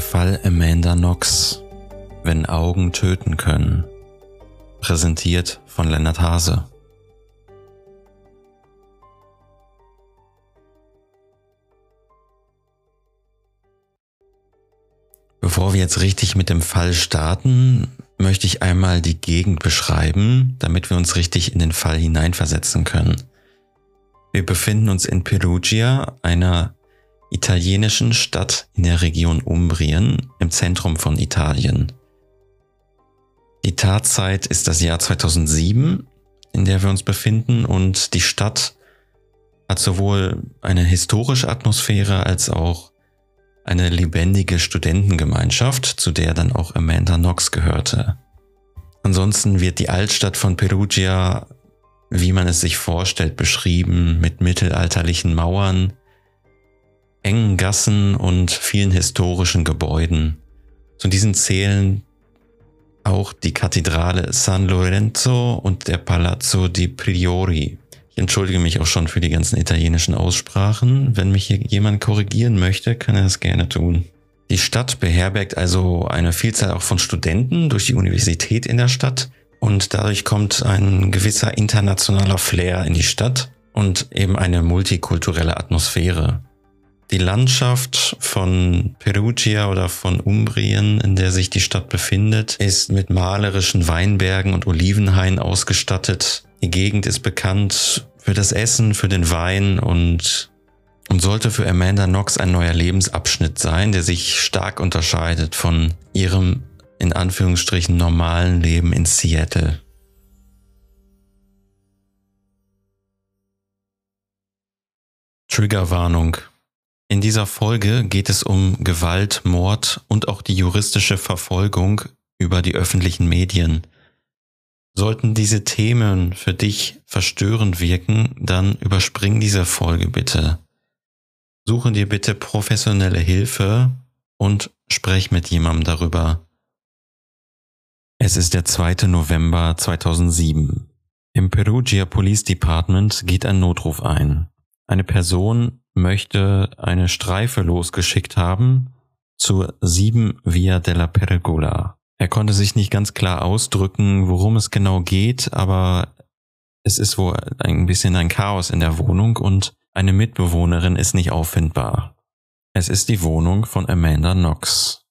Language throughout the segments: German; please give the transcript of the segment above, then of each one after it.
Der Fall Amanda Knox. Wenn Augen töten können. Präsentiert von Lennart Hase. Bevor wir jetzt richtig mit dem Fall starten, möchte ich einmal die Gegend beschreiben, damit wir uns richtig in den Fall hineinversetzen können. Wir befinden uns in Perugia, einer italienischen Stadt in der Region Umbrien im Zentrum von Italien. Die Tatzeit ist das Jahr 2007, in der wir uns befinden und die Stadt hat sowohl eine historische Atmosphäre als auch eine lebendige Studentengemeinschaft, zu der dann auch Amanda Knox gehörte. Ansonsten wird die Altstadt von Perugia, wie man es sich vorstellt, beschrieben mit mittelalterlichen Mauern, engen Gassen und vielen historischen Gebäuden. Zu diesen zählen auch die Kathedrale San Lorenzo und der Palazzo di Priori. Ich entschuldige mich auch schon für die ganzen italienischen Aussprachen. Wenn mich hier jemand korrigieren möchte, kann er das gerne tun. Die Stadt beherbergt also eine Vielzahl auch von Studenten durch die Universität in der Stadt und dadurch kommt ein gewisser internationaler Flair in die Stadt und eben eine multikulturelle Atmosphäre. Die Landschaft von Perugia oder von Umbrien, in der sich die Stadt befindet, ist mit malerischen Weinbergen und Olivenhainen ausgestattet. Die Gegend ist bekannt für das Essen, für den Wein und, und sollte für Amanda Knox ein neuer Lebensabschnitt sein, der sich stark unterscheidet von ihrem in Anführungsstrichen normalen Leben in Seattle. Triggerwarnung. In dieser Folge geht es um Gewalt, Mord und auch die juristische Verfolgung über die öffentlichen Medien. Sollten diese Themen für dich verstörend wirken, dann überspring diese Folge bitte. Suche dir bitte professionelle Hilfe und sprech mit jemandem darüber. Es ist der 2. November 2007. Im Perugia Police Department geht ein Notruf ein. Eine Person möchte eine Streife losgeschickt haben zur 7 Via della Pergola. Er konnte sich nicht ganz klar ausdrücken, worum es genau geht, aber es ist wohl ein bisschen ein Chaos in der Wohnung und eine Mitbewohnerin ist nicht auffindbar. Es ist die Wohnung von Amanda Knox.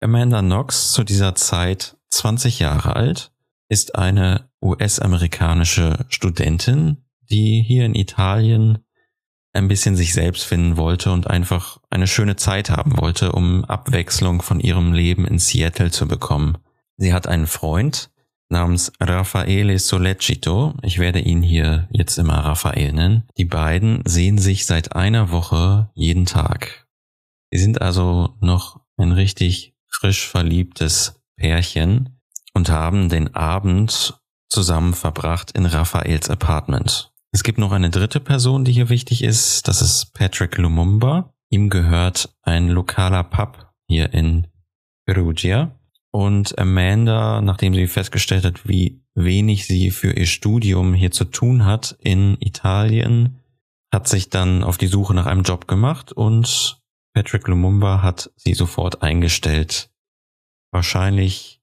Amanda Knox, zu dieser Zeit 20 Jahre alt, ist eine US-amerikanische Studentin, die hier in Italien ein bisschen sich selbst finden wollte und einfach eine schöne Zeit haben wollte, um Abwechslung von ihrem Leben in Seattle zu bekommen. Sie hat einen Freund namens Raffaele Solecito. Ich werde ihn hier jetzt immer Raphael nennen. Die beiden sehen sich seit einer Woche jeden Tag. Sie sind also noch ein richtig frisch verliebtes Pärchen und haben den Abend zusammen verbracht in Raphaels Apartment. Es gibt noch eine dritte Person, die hier wichtig ist. Das ist Patrick Lumumba. Ihm gehört ein lokaler Pub hier in Perugia. Und Amanda, nachdem sie festgestellt hat, wie wenig sie für ihr Studium hier zu tun hat in Italien, hat sich dann auf die Suche nach einem Job gemacht und Patrick Lumumba hat sie sofort eingestellt. Wahrscheinlich,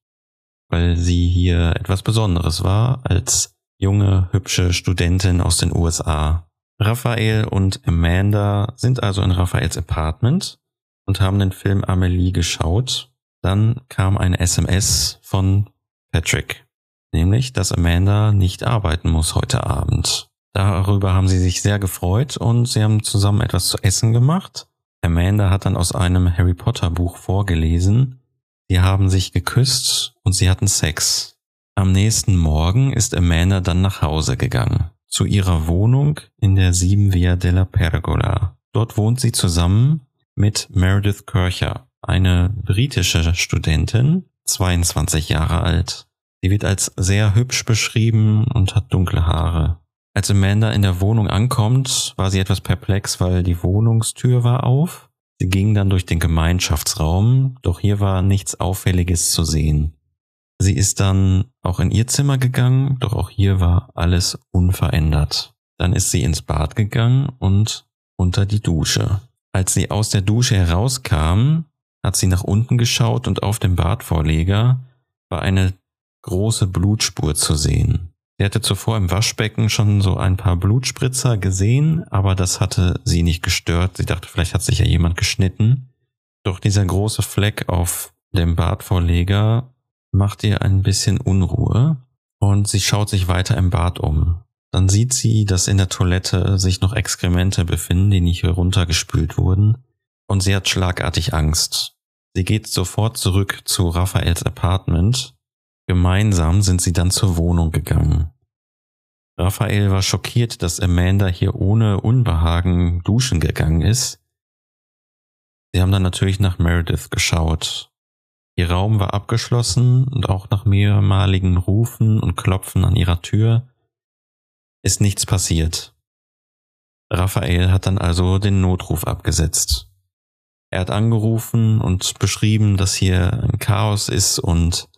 weil sie hier etwas Besonderes war als junge, hübsche Studentin aus den USA. Raphael und Amanda sind also in Raphaels Apartment und haben den Film Amelie geschaut. Dann kam eine SMS von Patrick, nämlich, dass Amanda nicht arbeiten muss heute Abend. Darüber haben sie sich sehr gefreut und sie haben zusammen etwas zu essen gemacht. Amanda hat dann aus einem Harry Potter Buch vorgelesen. Sie haben sich geküsst und sie hatten Sex. Am nächsten Morgen ist Amanda dann nach Hause gegangen, zu ihrer Wohnung in der 7 Via della Pergola. Dort wohnt sie zusammen mit Meredith Kircher, eine britische Studentin, 22 Jahre alt. Sie wird als sehr hübsch beschrieben und hat dunkle Haare. Als Amanda in der Wohnung ankommt, war sie etwas perplex, weil die Wohnungstür war auf. Sie ging dann durch den Gemeinschaftsraum, doch hier war nichts Auffälliges zu sehen. Sie ist dann auch in ihr Zimmer gegangen, doch auch hier war alles unverändert. Dann ist sie ins Bad gegangen und unter die Dusche. Als sie aus der Dusche herauskam, hat sie nach unten geschaut und auf dem Badvorleger war eine große Blutspur zu sehen. Sie hatte zuvor im Waschbecken schon so ein paar Blutspritzer gesehen, aber das hatte sie nicht gestört. Sie dachte, vielleicht hat sich ja jemand geschnitten. Doch dieser große Fleck auf dem Badvorleger macht ihr ein bisschen Unruhe und sie schaut sich weiter im Bad um. Dann sieht sie, dass in der Toilette sich noch Exkremente befinden, die nicht heruntergespült wurden und sie hat schlagartig Angst. Sie geht sofort zurück zu Raphaels Apartment. Gemeinsam sind sie dann zur Wohnung gegangen. Raphael war schockiert, dass Amanda hier ohne Unbehagen duschen gegangen ist. Sie haben dann natürlich nach Meredith geschaut. Ihr Raum war abgeschlossen und auch nach mehrmaligen Rufen und Klopfen an ihrer Tür ist nichts passiert. Raphael hat dann also den Notruf abgesetzt. Er hat angerufen und beschrieben, dass hier ein Chaos ist und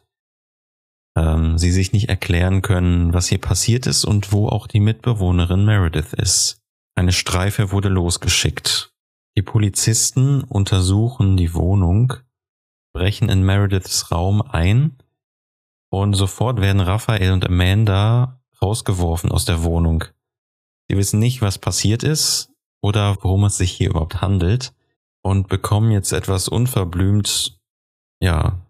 ähm, sie sich nicht erklären können, was hier passiert ist und wo auch die Mitbewohnerin Meredith ist. Eine Streife wurde losgeschickt. Die Polizisten untersuchen die Wohnung, brechen in Merediths Raum ein und sofort werden Raphael und Amanda rausgeworfen aus der Wohnung. Sie wissen nicht, was passiert ist oder worum es sich hier überhaupt handelt und bekommen jetzt etwas unverblümt, ja,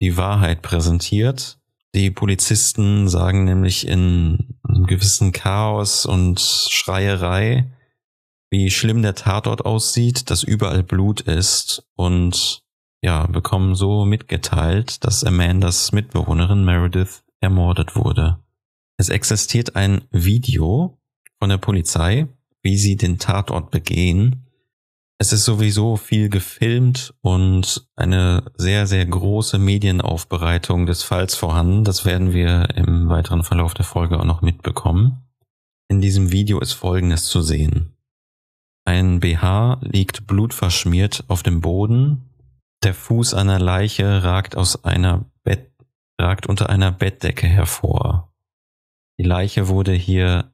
die Wahrheit präsentiert. Die Polizisten sagen nämlich in einem gewissen Chaos und Schreierei, wie schlimm der Tatort aussieht, dass überall Blut ist und ja, bekommen so mitgeteilt, dass Amandas Mitbewohnerin Meredith ermordet wurde. Es existiert ein Video von der Polizei, wie sie den Tatort begehen es ist sowieso viel gefilmt und eine sehr, sehr große Medienaufbereitung des Falls vorhanden. Das werden wir im weiteren Verlauf der Folge auch noch mitbekommen. In diesem Video ist Folgendes zu sehen. Ein BH liegt blutverschmiert auf dem Boden. Der Fuß einer Leiche ragt aus einer Bett, ragt unter einer Bettdecke hervor. Die Leiche wurde hier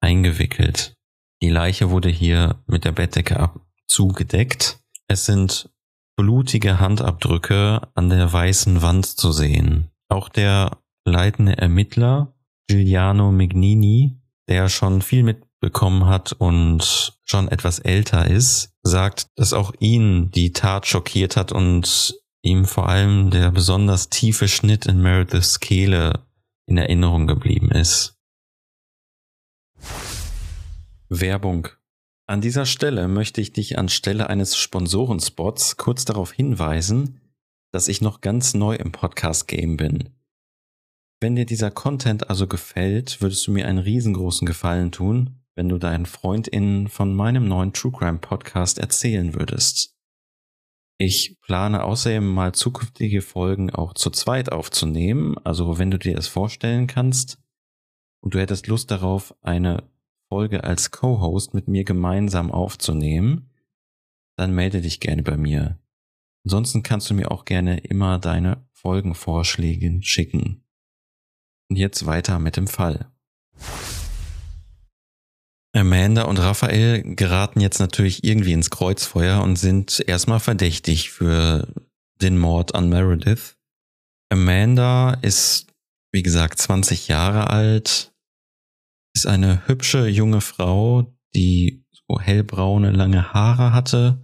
eingewickelt. Die Leiche wurde hier mit der Bettdecke ab, zugedeckt. Es sind blutige Handabdrücke an der weißen Wand zu sehen. Auch der leitende Ermittler Giuliano Mignini, der schon viel mitbekommen hat und schon etwas älter ist, sagt, dass auch ihn die Tat schockiert hat und ihm vor allem der besonders tiefe Schnitt in Merediths Kehle in Erinnerung geblieben ist. Werbung an dieser Stelle möchte ich dich anstelle eines Sponsorenspots kurz darauf hinweisen, dass ich noch ganz neu im Podcast-Game bin. Wenn dir dieser Content also gefällt, würdest du mir einen riesengroßen Gefallen tun, wenn du deinen FreundInnen von meinem neuen True Crime Podcast erzählen würdest. Ich plane außerdem mal zukünftige Folgen auch zu zweit aufzunehmen, also wenn du dir das vorstellen kannst und du hättest Lust darauf, eine Folge als Co-Host mit mir gemeinsam aufzunehmen, dann melde dich gerne bei mir. Ansonsten kannst du mir auch gerne immer deine Folgenvorschläge schicken. Und jetzt weiter mit dem Fall. Amanda und Raphael geraten jetzt natürlich irgendwie ins Kreuzfeuer und sind erstmal verdächtig für den Mord an Meredith. Amanda ist, wie gesagt, 20 Jahre alt, ist eine hübsche junge Frau, die so hellbraune, lange Haare hatte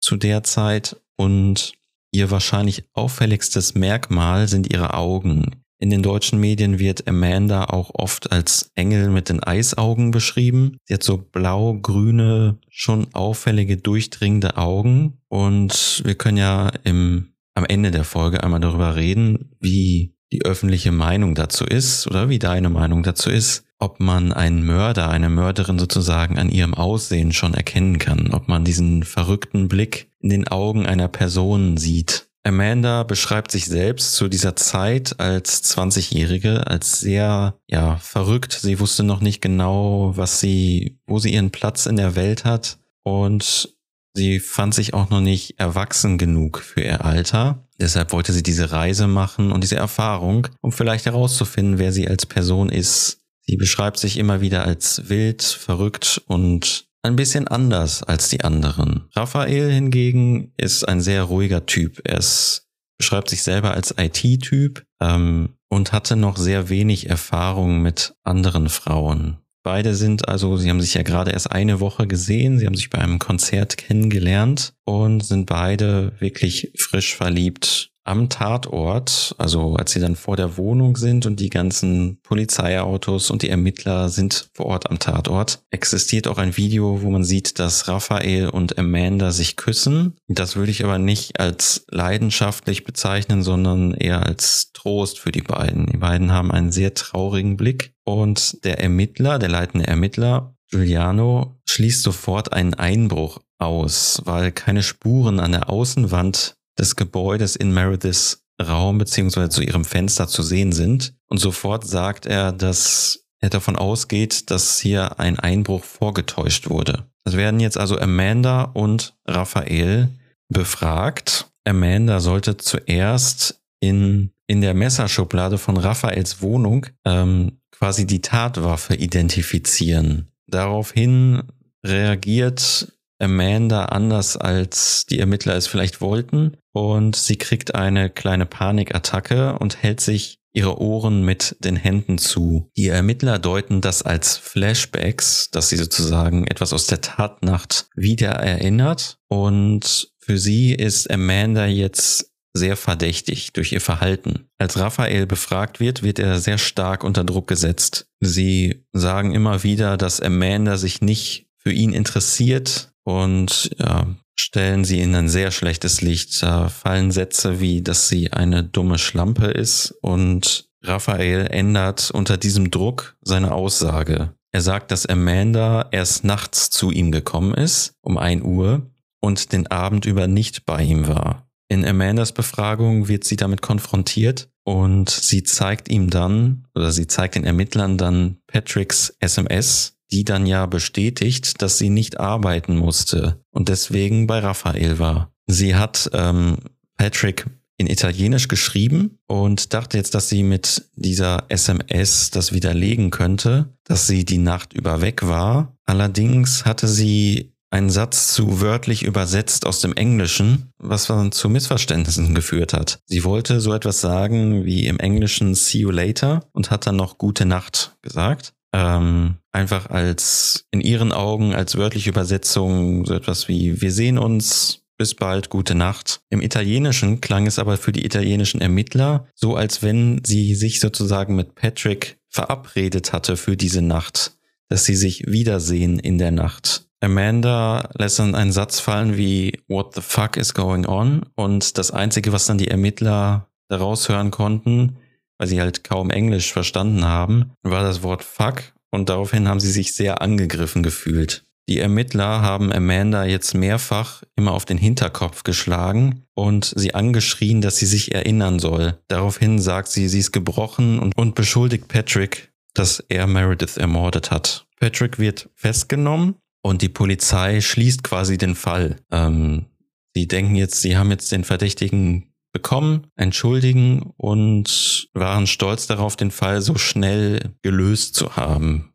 zu der Zeit und ihr wahrscheinlich auffälligstes Merkmal sind ihre Augen. In den deutschen Medien wird Amanda auch oft als Engel mit den Eisaugen beschrieben. Sie hat so blau-grüne, schon auffällige, durchdringende Augen. Und wir können ja im, am Ende der Folge einmal darüber reden, wie die öffentliche Meinung dazu ist oder wie deine Meinung dazu ist ob man einen Mörder, eine Mörderin sozusagen an ihrem Aussehen schon erkennen kann, ob man diesen verrückten Blick in den Augen einer Person sieht. Amanda beschreibt sich selbst zu dieser Zeit als 20-Jährige als sehr, ja, verrückt. Sie wusste noch nicht genau, was sie, wo sie ihren Platz in der Welt hat und sie fand sich auch noch nicht erwachsen genug für ihr Alter. Deshalb wollte sie diese Reise machen und diese Erfahrung, um vielleicht herauszufinden, wer sie als Person ist, Sie beschreibt sich immer wieder als wild, verrückt und ein bisschen anders als die anderen. Raphael hingegen ist ein sehr ruhiger Typ. Er ist, beschreibt sich selber als IT-Typ ähm, und hatte noch sehr wenig Erfahrung mit anderen Frauen. Beide sind also, sie haben sich ja gerade erst eine Woche gesehen, sie haben sich bei einem Konzert kennengelernt und sind beide wirklich frisch verliebt am Tatort, also als sie dann vor der Wohnung sind und die ganzen Polizeiautos und die Ermittler sind vor Ort am Tatort, existiert auch ein Video, wo man sieht, dass Raphael und Amanda sich küssen. Das würde ich aber nicht als leidenschaftlich bezeichnen, sondern eher als Trost für die beiden. Die beiden haben einen sehr traurigen Blick und der Ermittler, der leitende Ermittler, Giuliano, schließt sofort einen Einbruch aus, weil keine Spuren an der Außenwand des Gebäudes in Merediths Raum beziehungsweise zu ihrem Fenster zu sehen sind. Und sofort sagt er, dass er davon ausgeht, dass hier ein Einbruch vorgetäuscht wurde. Es werden jetzt also Amanda und Raphael befragt. Amanda sollte zuerst in, in der Messerschublade von Raphaels Wohnung ähm, quasi die Tatwaffe identifizieren. Daraufhin reagiert Amanda anders als die Ermittler es vielleicht wollten und sie kriegt eine kleine Panikattacke und hält sich ihre Ohren mit den Händen zu. Die Ermittler deuten das als Flashbacks, dass sie sozusagen etwas aus der Tatnacht wieder erinnert und für sie ist Amanda jetzt sehr verdächtig durch ihr Verhalten. Als Raphael befragt wird, wird er sehr stark unter Druck gesetzt. Sie sagen immer wieder, dass Amanda sich nicht für ihn interessiert und ja, stellen sie in ein sehr schlechtes Licht. Da fallen Sätze wie, dass sie eine dumme Schlampe ist und Raphael ändert unter diesem Druck seine Aussage. Er sagt, dass Amanda erst nachts zu ihm gekommen ist, um ein Uhr, und den Abend über nicht bei ihm war. In Amandas Befragung wird sie damit konfrontiert und sie zeigt ihm dann, oder sie zeigt den Ermittlern dann Patricks SMS, die dann ja bestätigt, dass sie nicht arbeiten musste und deswegen bei Raphael war. Sie hat ähm, Patrick in Italienisch geschrieben und dachte jetzt, dass sie mit dieser SMS das widerlegen könnte, dass sie die Nacht über weg war. Allerdings hatte sie einen Satz zu wörtlich übersetzt aus dem Englischen, was dann zu Missverständnissen geführt hat. Sie wollte so etwas sagen wie im Englischen See you later und hat dann noch gute Nacht gesagt ähm, einfach als in ihren Augen als wörtliche Übersetzung so etwas wie wir sehen uns, bis bald, gute Nacht. Im Italienischen klang es aber für die italienischen Ermittler so, als wenn sie sich sozusagen mit Patrick verabredet hatte für diese Nacht, dass sie sich wiedersehen in der Nacht. Amanda lässt dann einen Satz fallen wie What the fuck is going on? Und das Einzige, was dann die Ermittler daraus hören konnten, weil sie halt kaum Englisch verstanden haben, war das Wort fuck und daraufhin haben sie sich sehr angegriffen gefühlt. Die Ermittler haben Amanda jetzt mehrfach immer auf den Hinterkopf geschlagen und sie angeschrien, dass sie sich erinnern soll. Daraufhin sagt sie, sie ist gebrochen und, und beschuldigt Patrick, dass er Meredith ermordet hat. Patrick wird festgenommen und die Polizei schließt quasi den Fall. Ähm, sie denken jetzt, sie haben jetzt den Verdächtigen bekommen, entschuldigen und waren stolz darauf, den Fall so schnell gelöst zu haben.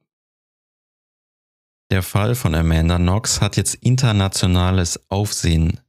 Der Fall von Amanda Knox hat jetzt internationales Aufsehen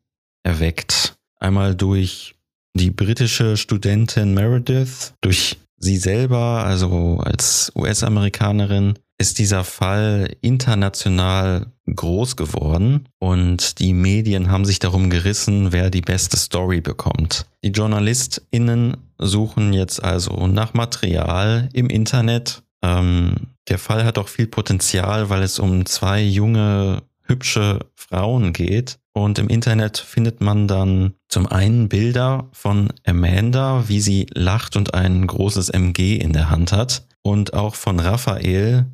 erweckt. Einmal durch die britische Studentin Meredith, durch sie selber, also als US-Amerikanerin, ist dieser Fall international groß geworden und die Medien haben sich darum gerissen, wer die beste Story bekommt. Die JournalistInnen suchen jetzt also nach Material im Internet. Ähm, der Fall hat auch viel Potenzial, weil es um zwei junge, hübsche Frauen geht. Und im Internet findet man dann zum einen Bilder von Amanda, wie sie lacht und ein großes MG in der Hand hat. Und auch von Raphael,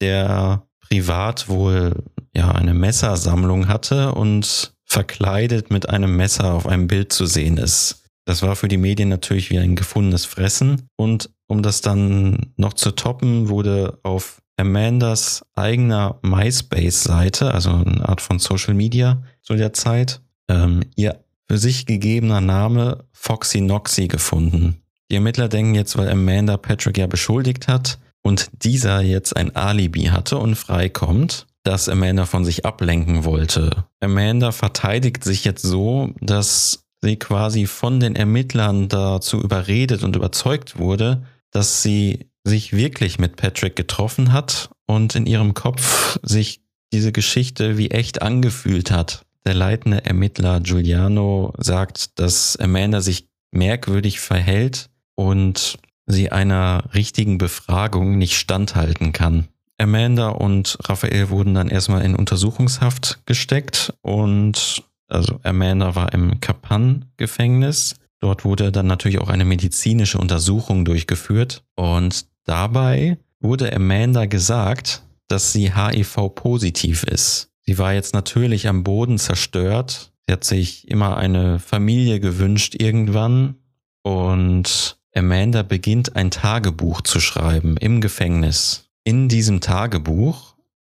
der privat wohl ja eine Messersammlung hatte und verkleidet mit einem Messer auf einem Bild zu sehen ist. Das war für die Medien natürlich wie ein gefundenes Fressen. Und um das dann noch zu toppen, wurde auf Amandas eigener MySpace-Seite, also eine Art von Social Media zu der Zeit, ähm, ihr für sich gegebener Name Foxy Noxy gefunden. Die Ermittler denken jetzt, weil Amanda Patrick ja beschuldigt hat, und dieser jetzt ein Alibi hatte und freikommt, das Amanda von sich ablenken wollte. Amanda verteidigt sich jetzt so, dass sie quasi von den Ermittlern dazu überredet und überzeugt wurde, dass sie sich wirklich mit Patrick getroffen hat und in ihrem Kopf sich diese Geschichte wie echt angefühlt hat. Der leitende Ermittler Giuliano sagt, dass Amanda sich merkwürdig verhält und sie einer richtigen Befragung nicht standhalten kann. Amanda und Raphael wurden dann erstmal in Untersuchungshaft gesteckt und also Amanda war im Kapan-Gefängnis. Dort wurde dann natürlich auch eine medizinische Untersuchung durchgeführt und dabei wurde Amanda gesagt, dass sie HIV-positiv ist. Sie war jetzt natürlich am Boden zerstört. Sie hat sich immer eine Familie gewünscht irgendwann und Amanda beginnt ein Tagebuch zu schreiben im Gefängnis. In diesem Tagebuch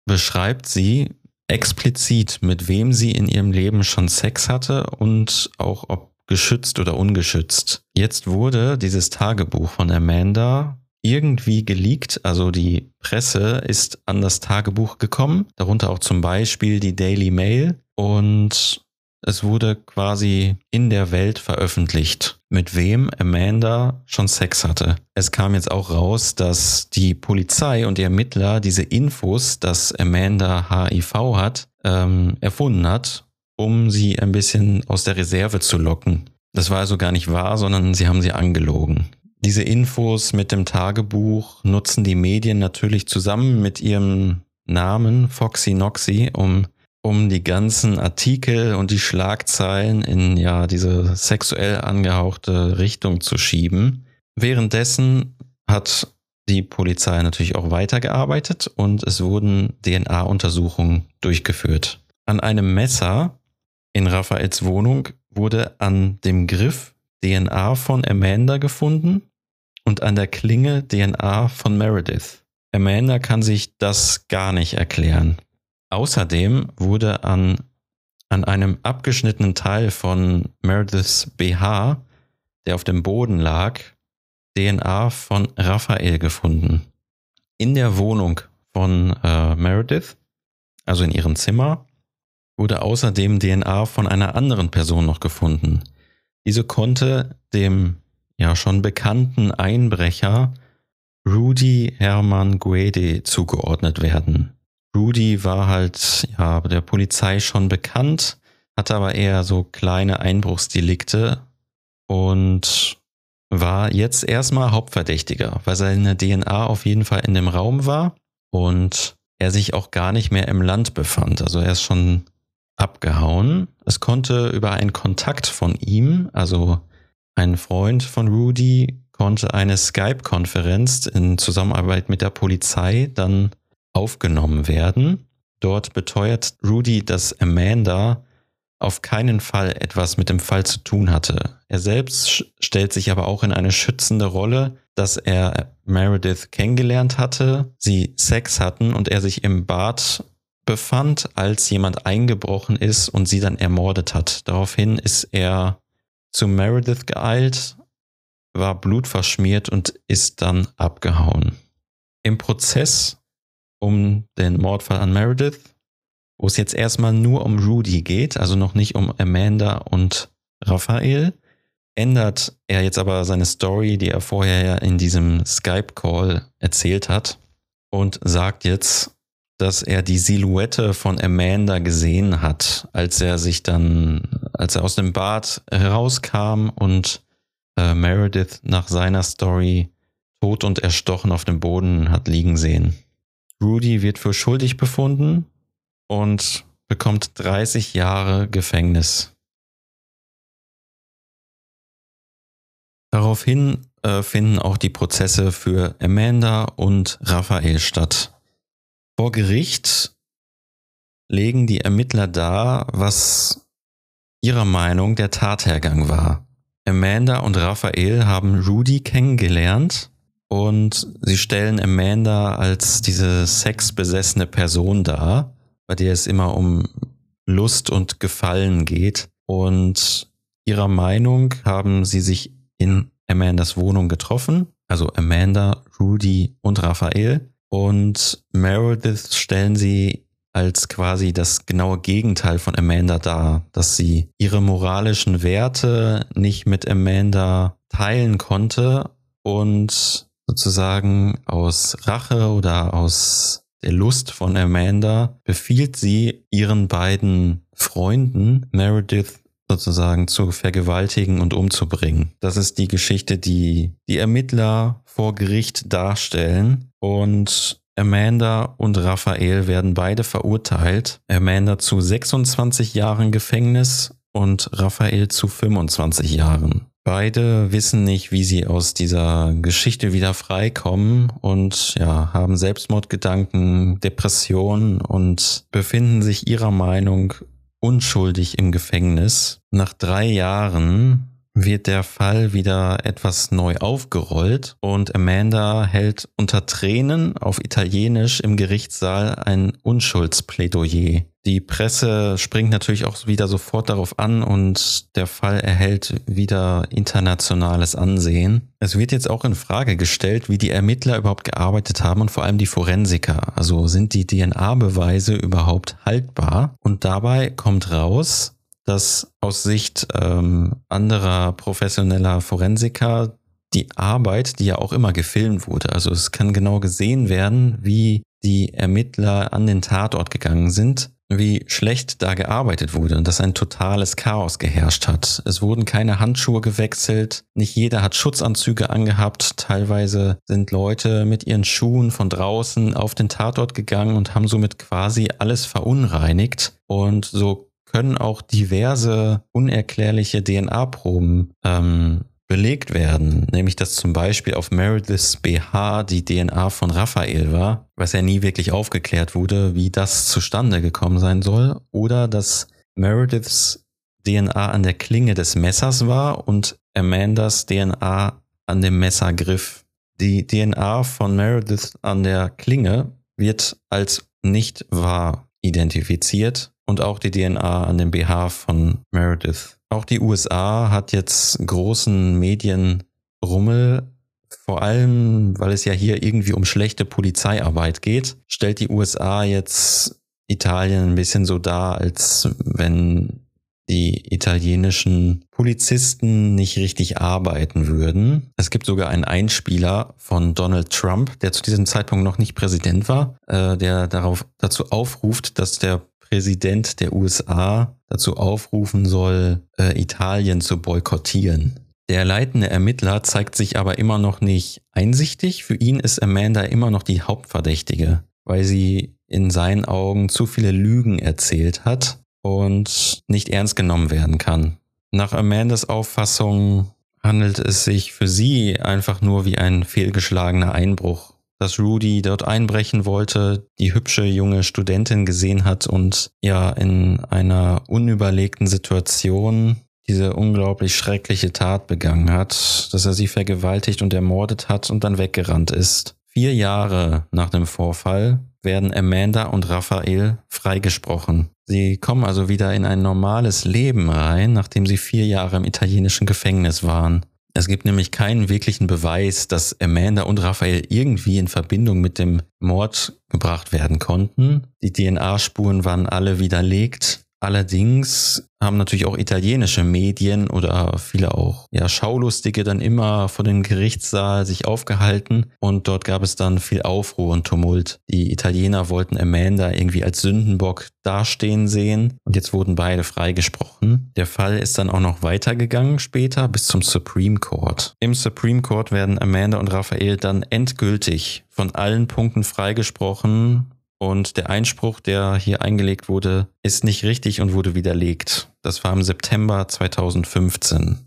beschreibt sie explizit, mit wem sie in ihrem Leben schon Sex hatte und auch ob geschützt oder ungeschützt. Jetzt wurde dieses Tagebuch von Amanda irgendwie geleakt, also die Presse ist an das Tagebuch gekommen, darunter auch zum Beispiel die Daily Mail und es wurde quasi in der Welt veröffentlicht, mit wem Amanda schon Sex hatte. Es kam jetzt auch raus, dass die Polizei und die Ermittler diese Infos, dass Amanda HIV hat, ähm, erfunden hat, um sie ein bisschen aus der Reserve zu locken. Das war also gar nicht wahr, sondern sie haben sie angelogen. Diese Infos mit dem Tagebuch nutzen die Medien natürlich zusammen mit ihrem Namen Foxy Noxy, um um die ganzen Artikel und die Schlagzeilen in ja diese sexuell angehauchte Richtung zu schieben. Währenddessen hat die Polizei natürlich auch weitergearbeitet und es wurden DNA-Untersuchungen durchgeführt. An einem Messer in Raphaels Wohnung wurde an dem Griff DNA von Amanda gefunden und an der Klinge DNA von Meredith. Amanda kann sich das gar nicht erklären. Außerdem wurde an, an einem abgeschnittenen Teil von Merediths BH, der auf dem Boden lag, DNA von Raphael gefunden. In der Wohnung von äh, Meredith, also in ihrem Zimmer, wurde außerdem DNA von einer anderen Person noch gefunden. Diese konnte dem ja schon bekannten Einbrecher Rudy Hermann Guede zugeordnet werden. Rudy war halt ja der Polizei schon bekannt, hatte aber eher so kleine Einbruchsdelikte und war jetzt erstmal Hauptverdächtiger, weil seine DNA auf jeden Fall in dem Raum war und er sich auch gar nicht mehr im Land befand. Also er ist schon abgehauen. Es konnte über einen Kontakt von ihm, also ein Freund von Rudy, konnte eine Skype-Konferenz in Zusammenarbeit mit der Polizei dann aufgenommen werden. Dort beteuert Rudy, dass Amanda auf keinen Fall etwas mit dem Fall zu tun hatte. Er selbst stellt sich aber auch in eine schützende Rolle, dass er Meredith kennengelernt hatte, sie Sex hatten und er sich im Bad befand, als jemand eingebrochen ist und sie dann ermordet hat. Daraufhin ist er zu Meredith geeilt, war blutverschmiert und ist dann abgehauen. Im Prozess um den Mordfall an Meredith, wo es jetzt erstmal nur um Rudy geht, also noch nicht um Amanda und Raphael, ändert er jetzt aber seine Story, die er vorher ja in diesem Skype-Call erzählt hat, und sagt jetzt, dass er die Silhouette von Amanda gesehen hat, als er sich dann, als er aus dem Bad herauskam und äh, Meredith nach seiner Story tot und erstochen auf dem Boden hat liegen sehen. Rudy wird für schuldig befunden und bekommt 30 Jahre Gefängnis. Daraufhin äh, finden auch die Prozesse für Amanda und Raphael statt. Vor Gericht legen die Ermittler dar, was ihrer Meinung der Tathergang war. Amanda und Raphael haben Rudy kennengelernt und sie stellen Amanda als diese sexbesessene Person dar, bei der es immer um Lust und Gefallen geht. Und ihrer Meinung haben sie sich in Amandas Wohnung getroffen, also Amanda, Rudy und Raphael. Und Meredith stellen sie als quasi das genaue Gegenteil von Amanda dar, dass sie ihre moralischen Werte nicht mit Amanda teilen konnte und sozusagen aus Rache oder aus der Lust von Amanda befiehlt sie ihren beiden Freunden Meredith sozusagen zu vergewaltigen und umzubringen. Das ist die Geschichte, die die Ermittler vor Gericht darstellen und Amanda und Raphael werden beide verurteilt. Amanda zu 26 Jahren Gefängnis und Raphael zu 25 Jahren. Beide wissen nicht, wie sie aus dieser Geschichte wieder freikommen und ja, haben Selbstmordgedanken, Depressionen und befinden sich ihrer Meinung unschuldig im Gefängnis. Nach drei Jahren wird der Fall wieder etwas neu aufgerollt und Amanda hält unter Tränen auf Italienisch im Gerichtssaal ein Unschuldsplädoyer. Die Presse springt natürlich auch wieder sofort darauf an und der Fall erhält wieder internationales Ansehen. Es wird jetzt auch in Frage gestellt, wie die Ermittler überhaupt gearbeitet haben und vor allem die Forensiker. Also sind die DNA-Beweise überhaupt haltbar? Und dabei kommt raus, dass aus Sicht ähm, anderer professioneller Forensiker die Arbeit, die ja auch immer gefilmt wurde, also es kann genau gesehen werden, wie die Ermittler an den Tatort gegangen sind, wie schlecht da gearbeitet wurde und dass ein totales Chaos geherrscht hat. Es wurden keine Handschuhe gewechselt, nicht jeder hat Schutzanzüge angehabt, teilweise sind Leute mit ihren Schuhen von draußen auf den Tatort gegangen und haben somit quasi alles verunreinigt und so können auch diverse unerklärliche DNA-Proben ähm, belegt werden, nämlich dass zum Beispiel auf Merediths BH die DNA von Raphael war, was ja nie wirklich aufgeklärt wurde, wie das zustande gekommen sein soll, oder dass Merediths DNA an der Klinge des Messers war und Amandas DNA an dem Messergriff. Die DNA von Meredith an der Klinge wird als nicht wahr identifiziert und auch die DNA an dem BH von Meredith. Auch die USA hat jetzt großen Medienrummel, vor allem weil es ja hier irgendwie um schlechte Polizeiarbeit geht, stellt die USA jetzt Italien ein bisschen so dar, als wenn die italienischen Polizisten nicht richtig arbeiten würden. Es gibt sogar einen Einspieler von Donald Trump, der zu diesem Zeitpunkt noch nicht Präsident war, äh, der darauf dazu aufruft, dass der Präsident der USA dazu aufrufen soll, äh, Italien zu boykottieren. Der leitende Ermittler zeigt sich aber immer noch nicht einsichtig. Für ihn ist Amanda immer noch die Hauptverdächtige, weil sie in seinen Augen zu viele Lügen erzählt hat und nicht ernst genommen werden kann. Nach Amandas Auffassung handelt es sich für sie einfach nur wie ein fehlgeschlagener Einbruch dass Rudy dort einbrechen wollte, die hübsche junge Studentin gesehen hat und ja in einer unüberlegten Situation diese unglaublich schreckliche Tat begangen hat, dass er sie vergewaltigt und ermordet hat und dann weggerannt ist. Vier Jahre nach dem Vorfall werden Amanda und Raphael freigesprochen. Sie kommen also wieder in ein normales Leben rein, nachdem sie vier Jahre im italienischen Gefängnis waren. Es gibt nämlich keinen wirklichen Beweis, dass Amanda und Raphael irgendwie in Verbindung mit dem Mord gebracht werden konnten. Die DNA-Spuren waren alle widerlegt. Allerdings haben natürlich auch italienische Medien oder viele auch ja Schaulustige dann immer vor dem Gerichtssaal sich aufgehalten und dort gab es dann viel Aufruhr und Tumult. Die Italiener wollten Amanda irgendwie als Sündenbock dastehen sehen und jetzt wurden beide freigesprochen. Der Fall ist dann auch noch weitergegangen später bis zum Supreme Court. Im Supreme Court werden Amanda und Raphael dann endgültig von allen Punkten freigesprochen und der Einspruch, der hier eingelegt wurde, ist nicht richtig und wurde widerlegt. Das war im September 2015.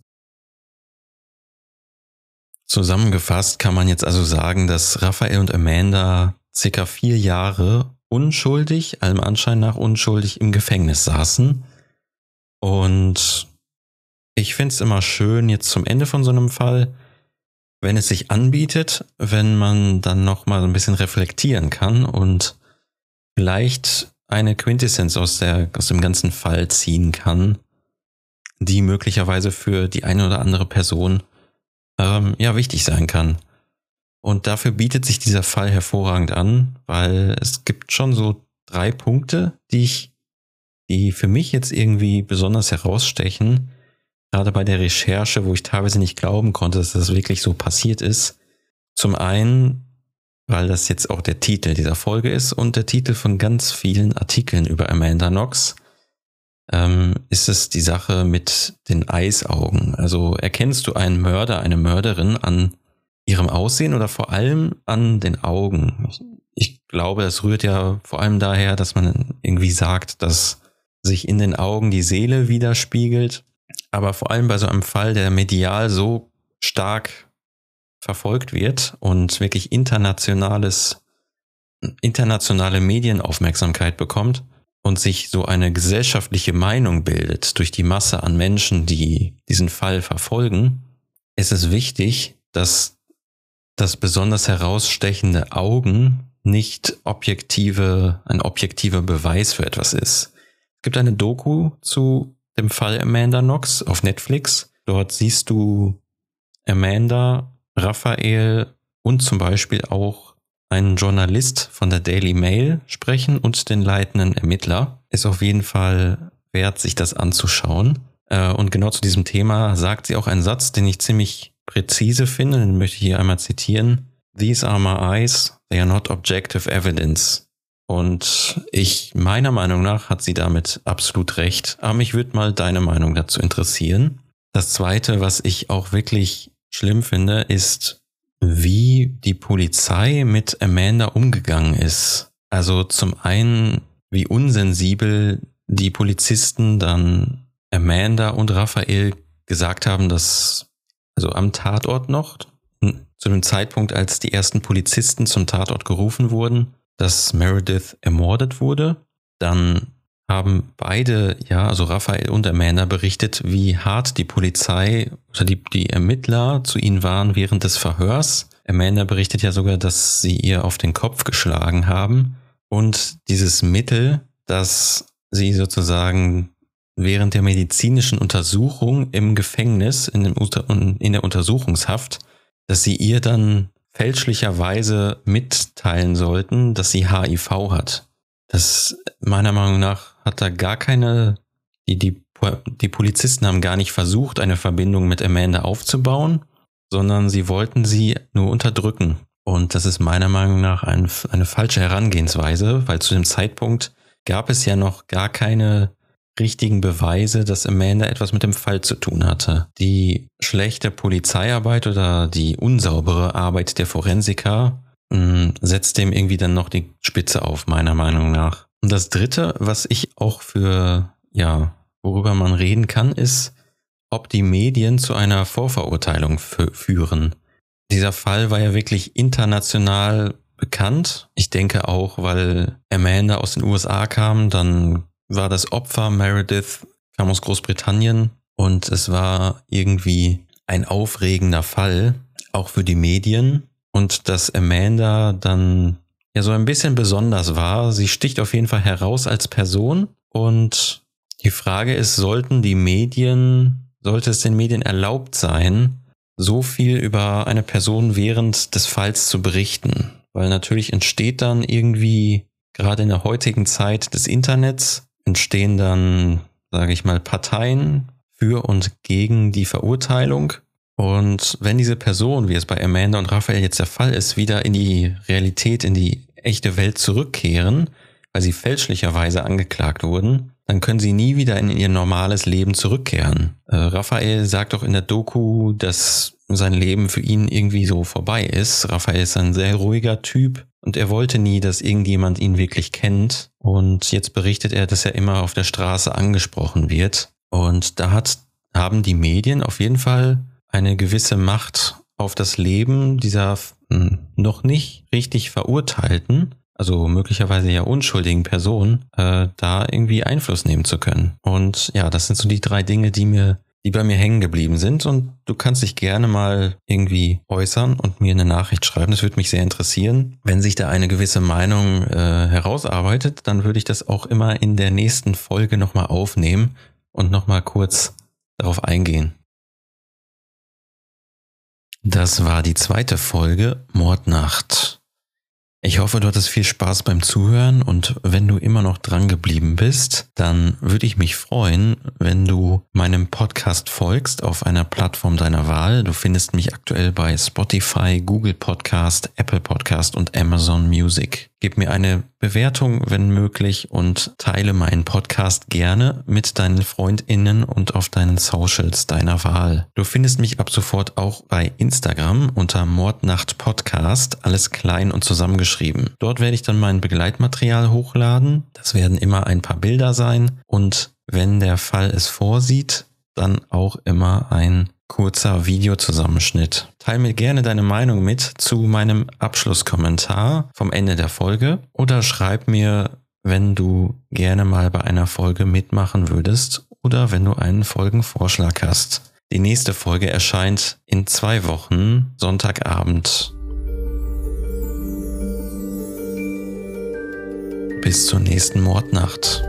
Zusammengefasst kann man jetzt also sagen, dass Raphael und Amanda circa vier Jahre unschuldig, allem Anschein nach unschuldig im Gefängnis saßen. Und ich finde es immer schön, jetzt zum Ende von so einem Fall, wenn es sich anbietet, wenn man dann nochmal ein bisschen reflektieren kann und vielleicht eine Quintessenz aus, der, aus dem ganzen Fall ziehen kann, die möglicherweise für die eine oder andere Person ähm, ja wichtig sein kann. Und dafür bietet sich dieser Fall hervorragend an, weil es gibt schon so drei Punkte, die ich, die für mich jetzt irgendwie besonders herausstechen, gerade bei der Recherche, wo ich teilweise nicht glauben konnte, dass das wirklich so passiert ist. Zum einen, weil das jetzt auch der Titel dieser Folge ist und der Titel von ganz vielen Artikeln über Amanda Knox, ähm, ist es die Sache mit den Eisaugen. Also erkennst du einen Mörder, eine Mörderin an ihrem Aussehen oder vor allem an den Augen? Ich, ich glaube, das rührt ja vor allem daher, dass man irgendwie sagt, dass sich in den Augen die Seele widerspiegelt. Aber vor allem bei so einem Fall, der medial so stark verfolgt wird und wirklich internationales, internationale Medienaufmerksamkeit bekommt und sich so eine gesellschaftliche Meinung bildet durch die Masse an Menschen, die diesen Fall verfolgen, ist es wichtig, dass das besonders herausstechende Augen nicht objektive, ein objektiver Beweis für etwas ist. Es gibt eine Doku zu dem Fall Amanda Knox auf Netflix. Dort siehst du Amanda, Raphael und zum Beispiel auch einen Journalist von der Daily Mail sprechen und den leitenden Ermittler. Ist auf jeden Fall wert, sich das anzuschauen. Äh, und genau zu diesem Thema sagt sie auch einen Satz, den ich ziemlich präzise finde, den möchte ich hier einmal zitieren. These are my eyes, they are not objective evidence. Und ich, meiner Meinung nach, hat sie damit absolut recht. Aber mich würde mal deine Meinung dazu interessieren. Das zweite, was ich auch wirklich schlimm finde, ist, wie die Polizei mit Amanda umgegangen ist. Also zum einen, wie unsensibel die Polizisten dann Amanda und Raphael gesagt haben, dass, also am Tatort noch, zu dem Zeitpunkt, als die ersten Polizisten zum Tatort gerufen wurden, dass Meredith ermordet wurde. Dann haben beide, ja, also Raphael und Amanda berichtet, wie hart die Polizei oder die, die Ermittler zu ihnen waren während des Verhörs. Amanda berichtet ja sogar, dass sie ihr auf den Kopf geschlagen haben. Und dieses Mittel, das sie sozusagen während der medizinischen Untersuchung im Gefängnis, in, dem, in der Untersuchungshaft, dass sie ihr dann fälschlicherweise mitteilen sollten, dass sie HIV hat. Das meiner Meinung nach hat da gar keine, die, die, die Polizisten haben gar nicht versucht, eine Verbindung mit Amanda aufzubauen, sondern sie wollten sie nur unterdrücken. Und das ist meiner Meinung nach ein, eine falsche Herangehensweise, weil zu dem Zeitpunkt gab es ja noch gar keine richtigen Beweise, dass Amanda etwas mit dem Fall zu tun hatte. Die schlechte Polizeiarbeit oder die unsaubere Arbeit der Forensiker mh, mm, setzt dem irgendwie dann noch die Spitze auf, meiner Meinung nach. Und das dritte, was ich auch für, ja, worüber man reden kann, ist, ob die Medien zu einer Vorverurteilung führen. Dieser Fall war ja wirklich international bekannt. Ich denke auch, weil Amanda aus den USA kam, dann war das Opfer Meredith, kam aus Großbritannien und es war irgendwie ein aufregender Fall, auch für die Medien. Und dass Amanda dann ja so ein bisschen besonders war. Sie sticht auf jeden Fall heraus als Person. Und die Frage ist, sollten die Medien, sollte es den Medien erlaubt sein, so viel über eine Person während des Falls zu berichten? Weil natürlich entsteht dann irgendwie, gerade in der heutigen Zeit des Internets, entstehen dann, sage ich mal, Parteien für und gegen die Verurteilung. Und wenn diese Person, wie es bei Amanda und Raphael jetzt der Fall ist, wieder in die Realität, in die echte Welt zurückkehren, weil sie fälschlicherweise angeklagt wurden, dann können sie nie wieder in ihr normales Leben zurückkehren. Äh, Raphael sagt auch in der Doku, dass sein Leben für ihn irgendwie so vorbei ist. Raphael ist ein sehr ruhiger Typ und er wollte nie, dass irgendjemand ihn wirklich kennt. Und jetzt berichtet er, dass er immer auf der Straße angesprochen wird. Und da hat, haben die Medien auf jeden Fall eine gewisse Macht auf das Leben dieser hm, noch nicht richtig verurteilten, also möglicherweise ja unschuldigen Person, äh, da irgendwie Einfluss nehmen zu können. Und ja, das sind so die drei Dinge, die mir die bei mir hängen geblieben sind. Und du kannst dich gerne mal irgendwie äußern und mir eine Nachricht schreiben. Das würde mich sehr interessieren. Wenn sich da eine gewisse Meinung äh, herausarbeitet, dann würde ich das auch immer in der nächsten Folge nochmal aufnehmen und nochmal kurz darauf eingehen. Das war die zweite Folge Mordnacht. Ich hoffe, du hattest viel Spaß beim Zuhören und wenn du immer noch dran geblieben bist, dann würde ich mich freuen, wenn du meinem Podcast folgst auf einer Plattform deiner Wahl. Du findest mich aktuell bei Spotify, Google Podcast, Apple Podcast und Amazon Music. Gib mir eine Bewertung, wenn möglich, und teile meinen Podcast gerne mit deinen FreundInnen und auf deinen Socials deiner Wahl. Du findest mich ab sofort auch bei Instagram unter Mordnacht Podcast, alles klein und zusammengeschrieben. Dort werde ich dann mein Begleitmaterial hochladen. Das werden immer ein paar Bilder sein und wenn der Fall es vorsieht, dann auch immer ein kurzer Videozusammenschnitt. Teil mir gerne deine Meinung mit zu meinem Abschlusskommentar vom Ende der Folge oder schreib mir, wenn du gerne mal bei einer Folge mitmachen würdest oder wenn du einen Folgenvorschlag hast. Die nächste Folge erscheint in zwei Wochen, Sonntagabend. Bis zur nächsten Mordnacht.